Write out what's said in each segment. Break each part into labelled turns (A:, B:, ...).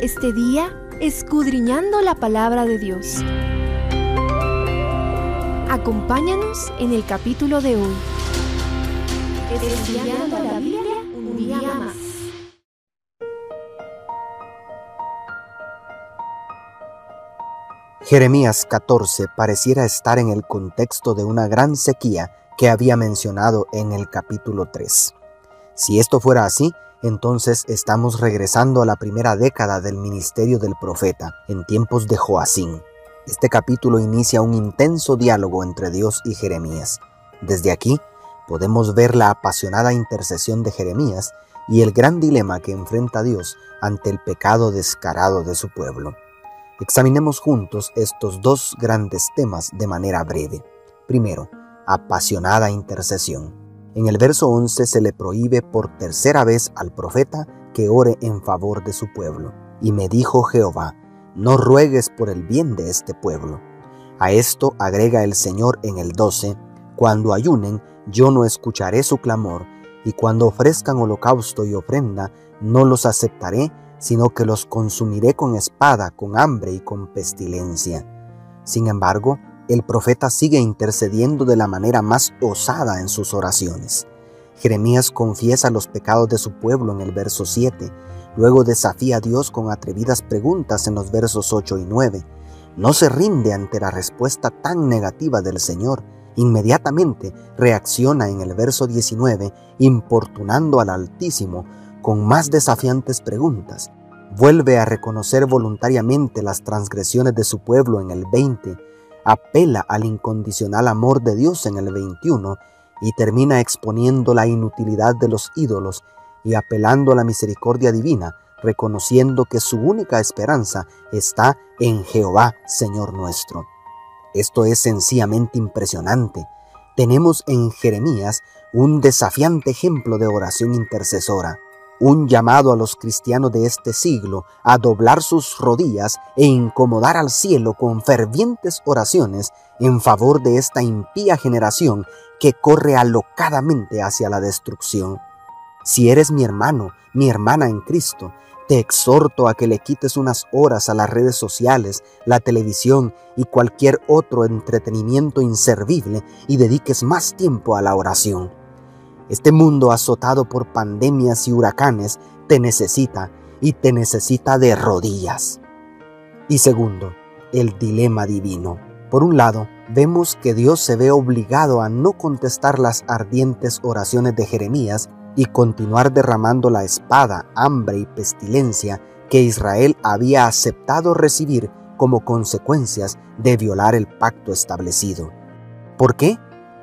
A: Este día escudriñando la palabra de Dios. Acompáñanos en el capítulo de hoy. Estudiando la Biblia un día más.
B: Jeremías 14 pareciera estar en el contexto de una gran sequía que había mencionado en el capítulo 3. Si esto fuera así, entonces estamos regresando a la primera década del ministerio del profeta, en tiempos de Joacín. Este capítulo inicia un intenso diálogo entre Dios y Jeremías. Desde aquí podemos ver la apasionada intercesión de Jeremías y el gran dilema que enfrenta Dios ante el pecado descarado de su pueblo. Examinemos juntos estos dos grandes temas de manera breve. Primero, apasionada intercesión. En el verso 11 se le prohíbe por tercera vez al profeta que ore en favor de su pueblo. Y me dijo Jehová, no ruegues por el bien de este pueblo. A esto agrega el Señor en el 12, cuando ayunen, yo no escucharé su clamor, y cuando ofrezcan holocausto y ofrenda, no los aceptaré, sino que los consumiré con espada, con hambre y con pestilencia. Sin embargo, el profeta sigue intercediendo de la manera más osada en sus oraciones. Jeremías confiesa los pecados de su pueblo en el verso 7, luego desafía a Dios con atrevidas preguntas en los versos 8 y 9. No se rinde ante la respuesta tan negativa del Señor. Inmediatamente reacciona en el verso 19, importunando al Altísimo con más desafiantes preguntas. Vuelve a reconocer voluntariamente las transgresiones de su pueblo en el 20, apela al incondicional amor de Dios en el 21 y termina exponiendo la inutilidad de los ídolos y apelando a la misericordia divina, reconociendo que su única esperanza está en Jehová, Señor nuestro. Esto es sencillamente impresionante. Tenemos en Jeremías un desafiante ejemplo de oración intercesora un llamado a los cristianos de este siglo a doblar sus rodillas e incomodar al cielo con fervientes oraciones en favor de esta impía generación que corre alocadamente hacia la destrucción. Si eres mi hermano, mi hermana en Cristo, te exhorto a que le quites unas horas a las redes sociales, la televisión y cualquier otro entretenimiento inservible y dediques más tiempo a la oración. Este mundo azotado por pandemias y huracanes te necesita y te necesita de rodillas. Y segundo, el dilema divino. Por un lado, vemos que Dios se ve obligado a no contestar las ardientes oraciones de Jeremías y continuar derramando la espada, hambre y pestilencia que Israel había aceptado recibir como consecuencias de violar el pacto establecido. ¿Por qué?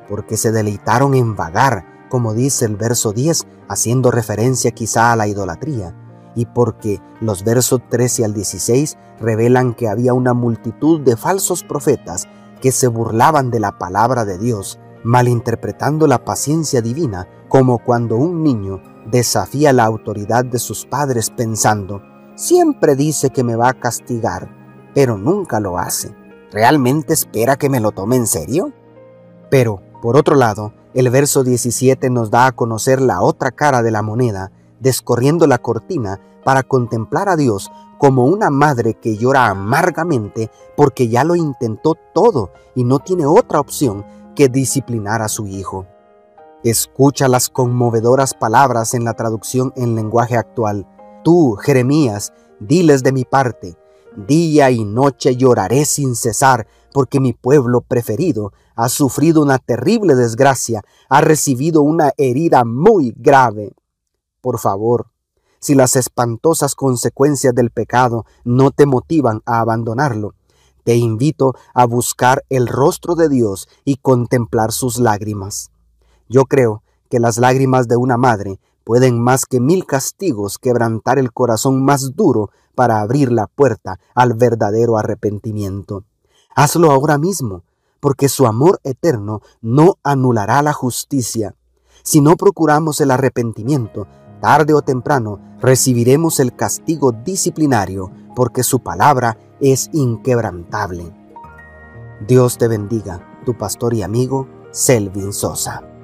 B: Porque se deleitaron en vagar, como dice el verso 10, haciendo referencia quizá a la idolatría, y porque los versos 13 al 16 revelan que había una multitud de falsos profetas que se burlaban de la palabra de Dios, malinterpretando la paciencia divina como cuando un niño desafía la autoridad de sus padres pensando, siempre dice que me va a castigar, pero nunca lo hace. ¿Realmente espera que me lo tome en serio? Pero, por otro lado, el verso 17 nos da a conocer la otra cara de la moneda, descorriendo la cortina para contemplar a Dios como una madre que llora amargamente porque ya lo intentó todo y no tiene otra opción que disciplinar a su hijo. Escucha las conmovedoras palabras en la traducción en lenguaje actual. Tú, Jeremías, diles de mi parte, día y noche lloraré sin cesar porque mi pueblo preferido ha sufrido una terrible desgracia, ha recibido una herida muy grave. Por favor, si las espantosas consecuencias del pecado no te motivan a abandonarlo, te invito a buscar el rostro de Dios y contemplar sus lágrimas. Yo creo que las lágrimas de una madre pueden más que mil castigos quebrantar el corazón más duro para abrir la puerta al verdadero arrepentimiento. Hazlo ahora mismo, porque su amor eterno no anulará la justicia. Si no procuramos el arrepentimiento, tarde o temprano recibiremos el castigo disciplinario, porque su palabra es inquebrantable. Dios te bendiga, tu pastor y amigo Selvin Sosa.